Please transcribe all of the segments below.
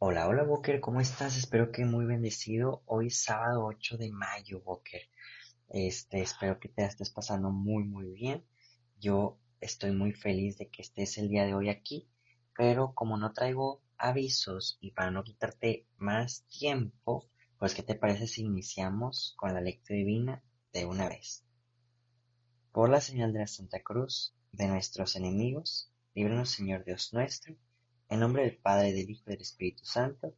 Hola, hola Walker, ¿cómo estás? Espero que muy bendecido. Hoy sábado 8 de mayo, Walker. Este, espero que te estés pasando muy, muy bien. Yo estoy muy feliz de que estés el día de hoy aquí, pero como no traigo avisos y para no quitarte más tiempo, pues ¿qué te parece si iniciamos con la lectura divina de una vez? Por la señal de la Santa Cruz, de nuestros enemigos, líbranos Señor Dios nuestro en nombre del Padre, del Hijo y del Espíritu Santo.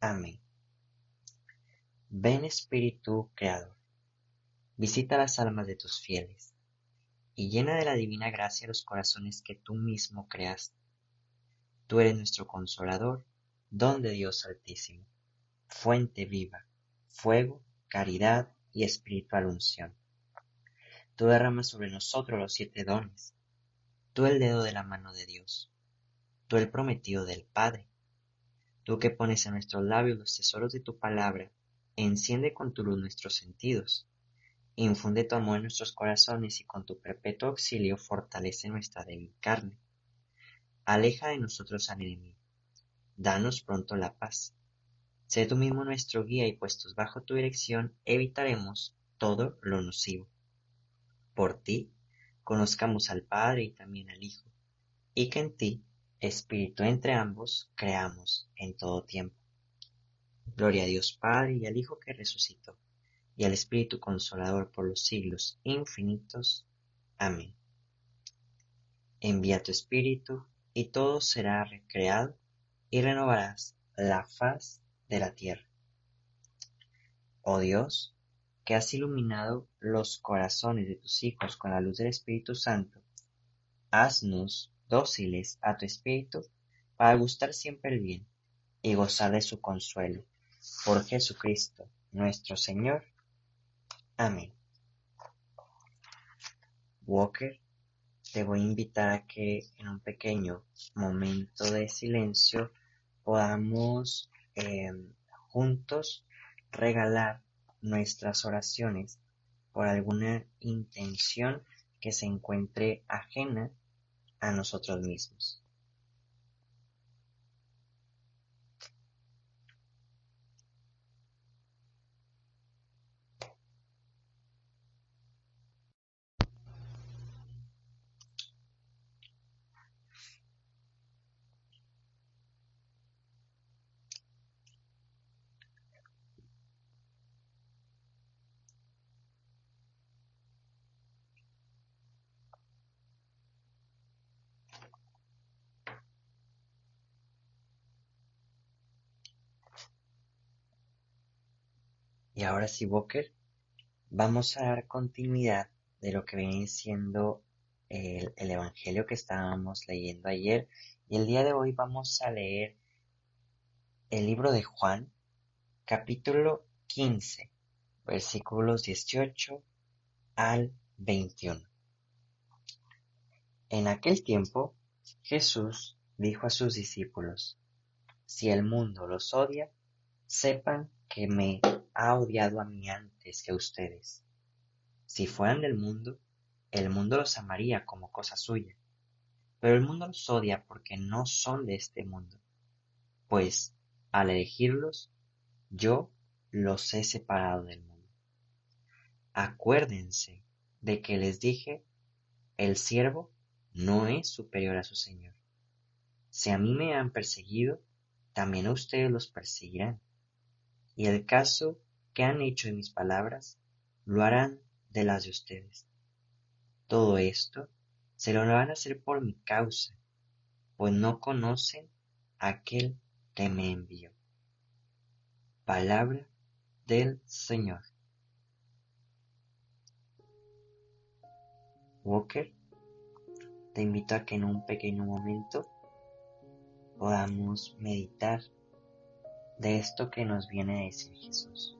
Amén. Ven Espíritu Creador, visita las almas de tus fieles, y llena de la divina gracia los corazones que tú mismo creaste. Tú eres nuestro consolador, don de Dios Altísimo, fuente viva, fuego, caridad y espiritual unción. Tú derramas sobre nosotros los siete dones, tú el dedo de la mano de Dios tú el prometido del Padre. Tú que pones en nuestros labios los tesoros de tu palabra, enciende con tu luz nuestros sentidos. Infunde tu amor en nuestros corazones y con tu perpetuo auxilio fortalece nuestra débil carne. Aleja de nosotros al enemigo. Danos pronto la paz. Sé tú mismo nuestro guía y puestos bajo tu dirección evitaremos todo lo nocivo. Por ti, conozcamos al Padre y también al Hijo, y que en ti Espíritu entre ambos, creamos en todo tiempo. Gloria a Dios Padre y al Hijo que resucitó, y al Espíritu Consolador por los siglos infinitos. Amén. Envía tu Espíritu, y todo será recreado, y renovarás la faz de la tierra. Oh Dios, que has iluminado los corazones de tus hijos con la luz del Espíritu Santo, haznos dóciles a tu espíritu, para gustar siempre el bien y gozar de su consuelo. Por Jesucristo nuestro Señor. Amén. Walker, te voy a invitar a que en un pequeño momento de silencio podamos em, juntos regalar nuestras oraciones por alguna intención que se encuentre ajena a nosotros mismos. Y ahora sí, Walker, vamos a dar continuidad de lo que viene siendo el, el, Evangelio que estábamos leyendo ayer. Y el día de hoy vamos a leer el libro de Juan, capítulo 15, versículos 18 al 21. En aquel tiempo, Jesús dijo a sus discípulos, Si el mundo los odia, sepan que me ha odiado a mí antes que a ustedes. Si fueran del mundo, el mundo los amaría como cosa suya, pero el mundo los odia porque no son de este mundo, pues al elegirlos, yo los he separado del mundo. Acuérdense de que les dije, el siervo no es superior a su Señor. Si a mí me han perseguido, también a ustedes los perseguirán. Y el caso que han hecho de mis palabras, lo harán de las de ustedes. Todo esto se lo van a hacer por mi causa, pues no conocen a aquel que me envió. Palabra del Señor. Walker, te invito a que en un pequeño momento podamos meditar de esto que nos viene a decir Jesús.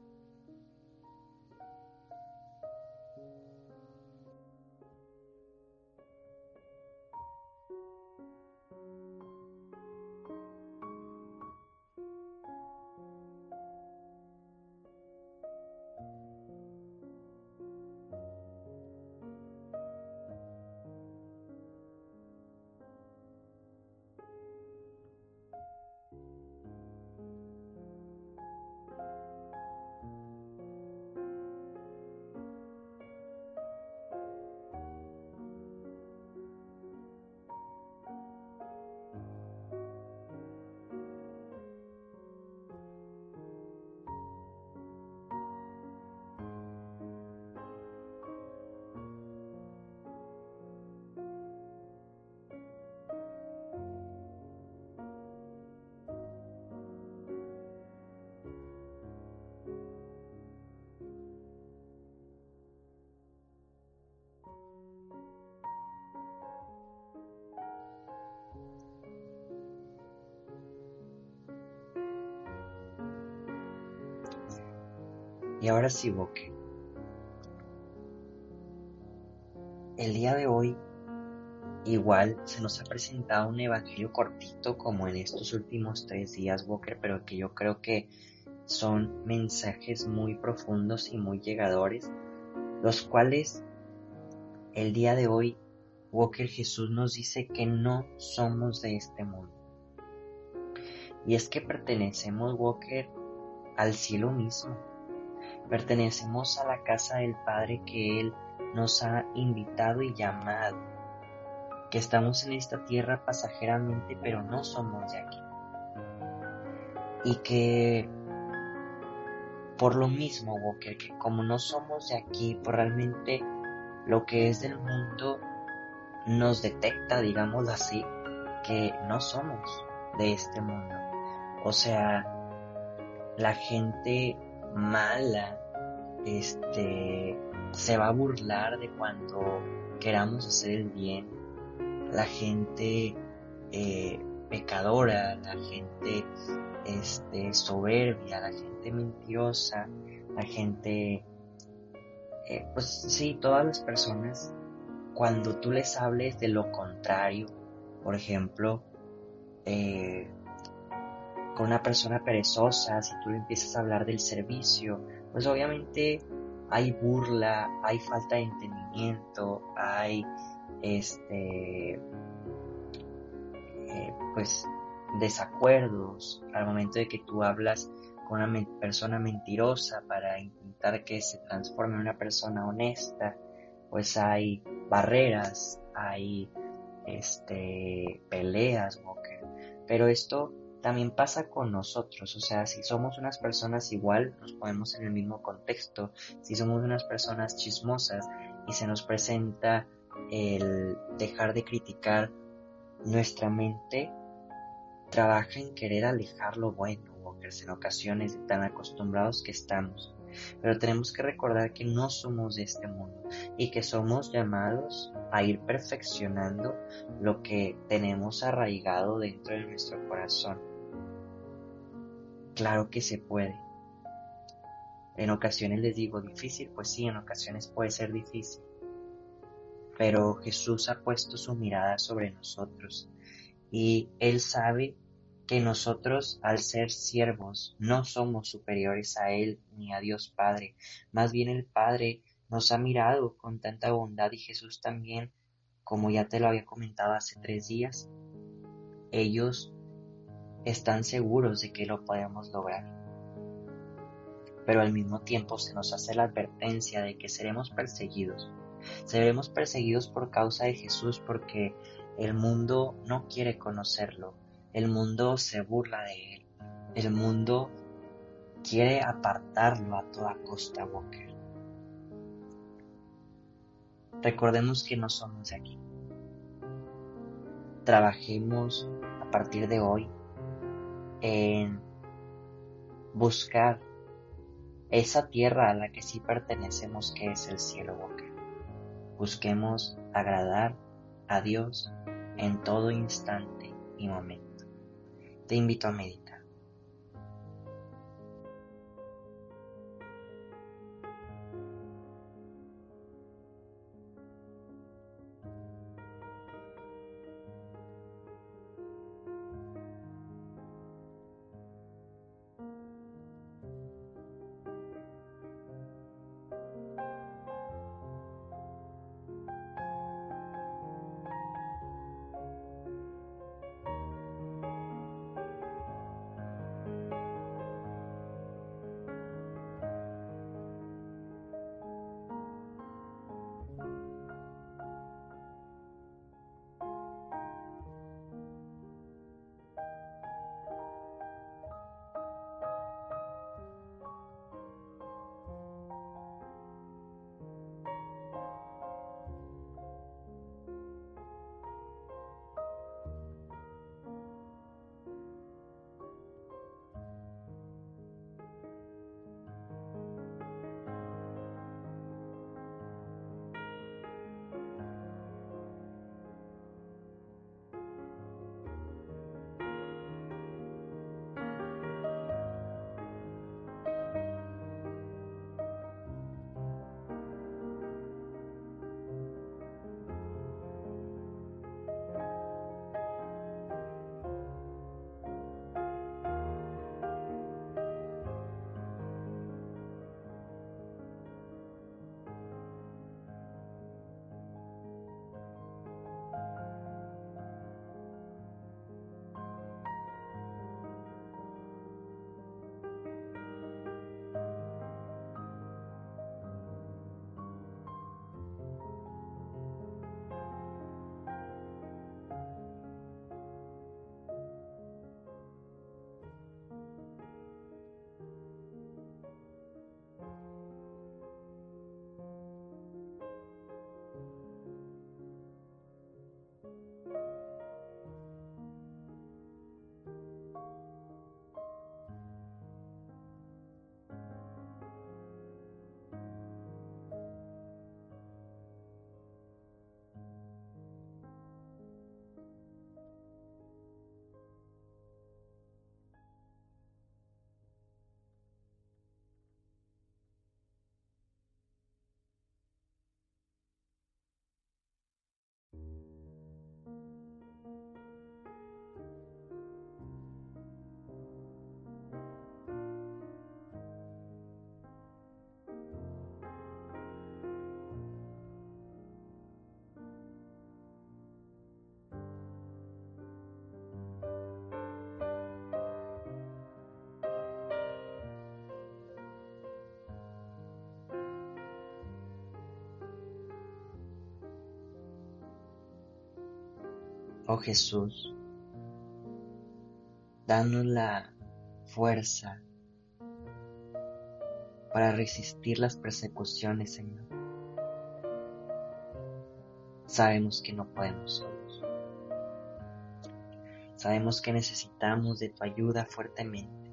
Y ahora sí, Boque. El día de hoy igual se nos ha presentado un evangelio cortito como en estos últimos tres días, Walker, pero que yo creo que son mensajes muy profundos y muy llegadores, los cuales el día de hoy Walker Jesús nos dice que no somos de este mundo. Y es que pertenecemos, Walker, al cielo mismo. Pertenecemos a la casa del Padre que Él nos ha invitado y llamado. Que estamos en esta tierra pasajeramente, pero no somos de aquí. Y que por lo mismo, Walker, que como no somos de aquí, por pues realmente lo que es del mundo nos detecta, digámoslo así, que no somos de este mundo. O sea, la gente mala, este, se va a burlar de cuando queramos hacer el bien. La gente eh, pecadora, la gente este, soberbia, la gente mentirosa, la gente, eh, pues sí, todas las personas, cuando tú les hables de lo contrario, por ejemplo, eh, con una persona perezosa, si tú le empiezas a hablar del servicio, pues obviamente hay burla, hay falta de entendimiento, hay este eh, pues desacuerdos al momento de que tú hablas con una persona mentirosa para intentar que se transforme en una persona honesta, pues hay barreras, hay este peleas, Pero esto también pasa con nosotros, o sea, si somos unas personas igual, nos ponemos en el mismo contexto, si somos unas personas chismosas y se nos presenta el dejar de criticar nuestra mente trabaja en querer alejar lo bueno, Walkers, en ocasiones tan acostumbrados que estamos. Pero tenemos que recordar que no somos de este mundo y que somos llamados a ir perfeccionando lo que tenemos arraigado dentro de nuestro corazón. Claro que se puede. En ocasiones les digo difícil, pues sí, en ocasiones puede ser difícil. Pero Jesús ha puesto su mirada sobre nosotros y Él sabe que nosotros, al ser siervos, no somos superiores a Él ni a Dios Padre. Más bien el Padre nos ha mirado con tanta bondad y Jesús también, como ya te lo había comentado hace tres días, ellos están seguros de que lo podemos lograr. Pero al mismo tiempo se nos hace la advertencia de que seremos perseguidos. Seremos perseguidos por causa de Jesús porque el mundo no quiere conocerlo, el mundo se burla de él, el mundo quiere apartarlo a toda costa, Walker. Recordemos que no somos de aquí. Trabajemos a partir de hoy en buscar esa tierra a la que sí pertenecemos, que es el cielo, Walker. Busquemos agradar a Dios en todo instante y momento. Te invito a meditar. Oh Jesús, danos la fuerza para resistir las persecuciones, Señor. Sabemos que no podemos solos. Sabemos que necesitamos de tu ayuda fuertemente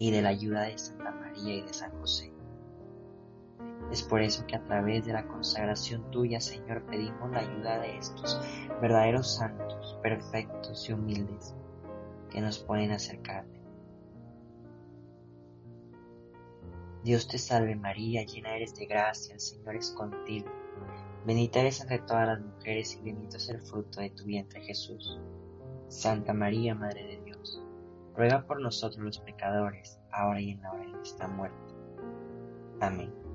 y de la ayuda de Santa María y de San José. Es por eso que a través de la consagración tuya, Señor, pedimos la ayuda de estos verdaderos santos, perfectos y humildes que nos pueden acercarte. Dios te salve María, llena eres de gracia, el Señor es contigo. Bendita eres entre todas las mujeres y bendito es el fruto de tu vientre Jesús. Santa María, Madre de Dios, ruega por nosotros los pecadores, ahora y en la hora de nuestra muerte. Amén.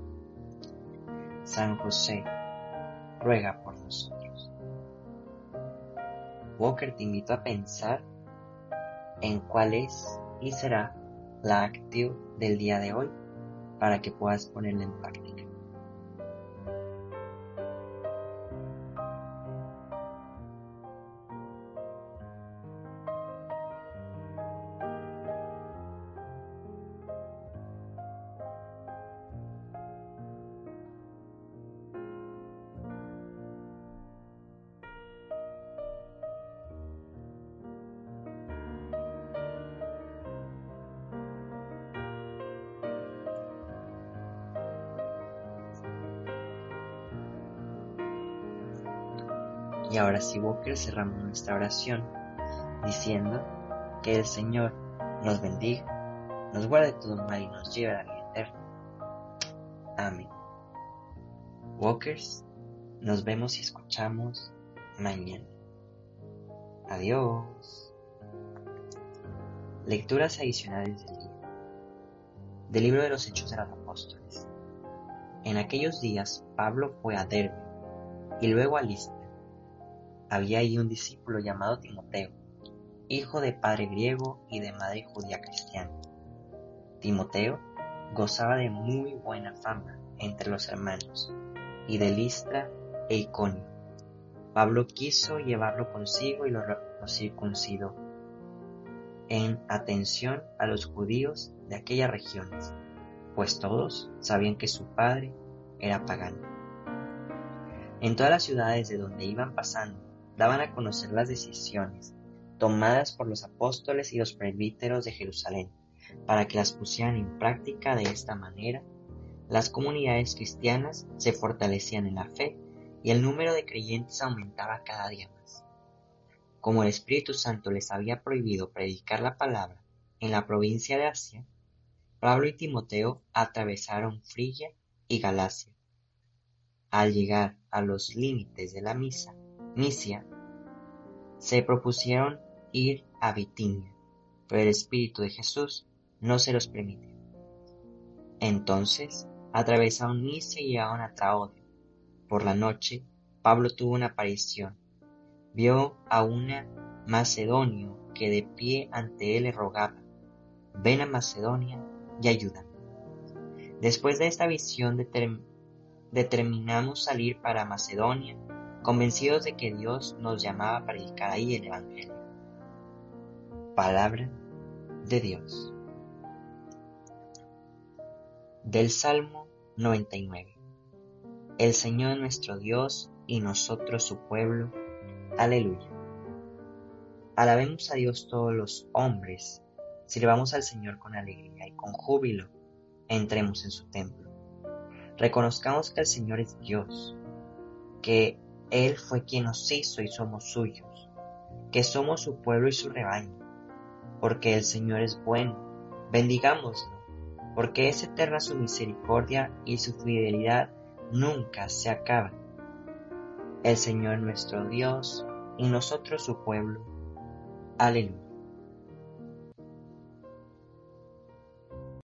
San José, ruega por nosotros. Walker te invito a pensar en cuál es y será la actitud del día de hoy para que puedas ponerla en práctica. Y ahora sí, Walker, cerramos nuestra oración diciendo que el Señor nos bendiga, nos guarde todo mal y nos lleve a la vida eterna. Amén. Walkers, nos vemos y escuchamos mañana. Adiós. Lecturas adicionales del día. Del libro de los Hechos de los Apóstoles. En aquellos días Pablo fue a Derbe y luego a Listra había allí un discípulo llamado Timoteo, hijo de padre griego y de madre judía cristiana. Timoteo gozaba de muy buena fama entre los hermanos, y de Listra e Iconio. Pablo quiso llevarlo consigo y lo, circuncidó, en atención a los judíos de aquellas regiones, pues todos sabían que su padre era pagano. En todas las ciudades de donde iban pasando, daban a conocer las decisiones tomadas por los apóstoles y los presbíteros de Jerusalén, para que las pusieran en práctica de esta manera. Las comunidades cristianas se fortalecían en la fe y el número de creyentes aumentaba cada día más. Como el Espíritu Santo les había prohibido predicar la palabra en la provincia de Asia, Pablo y Timoteo atravesaron Frigia y Galacia. Al llegar a los límites de la misa, Misia, se propusieron ir a Bitinia, pero el Espíritu de Jesús no se los permitió. Entonces atravesaron Misia y llegaron a Traodio. Por la noche, Pablo tuvo una aparición. Vio a una macedonio que de pie ante él le rogaba, ven a Macedonia y ayúdame. Después de esta visión determinamos salir para Macedonia convencidos de que Dios nos llamaba a predicar ahí el Evangelio. Palabra de Dios. Del Salmo 99. El Señor nuestro Dios y nosotros su pueblo. Aleluya. Alabemos a Dios todos los hombres, sirvamos al Señor con alegría y con júbilo, entremos en su templo. Reconozcamos que el Señor es Dios, que él fue quien nos hizo y somos suyos, que somos su pueblo y su rebaño, porque el Señor es bueno, bendigámoslo, porque es eterna su misericordia y su fidelidad nunca se acaba. El Señor nuestro Dios y nosotros su pueblo. Aleluya.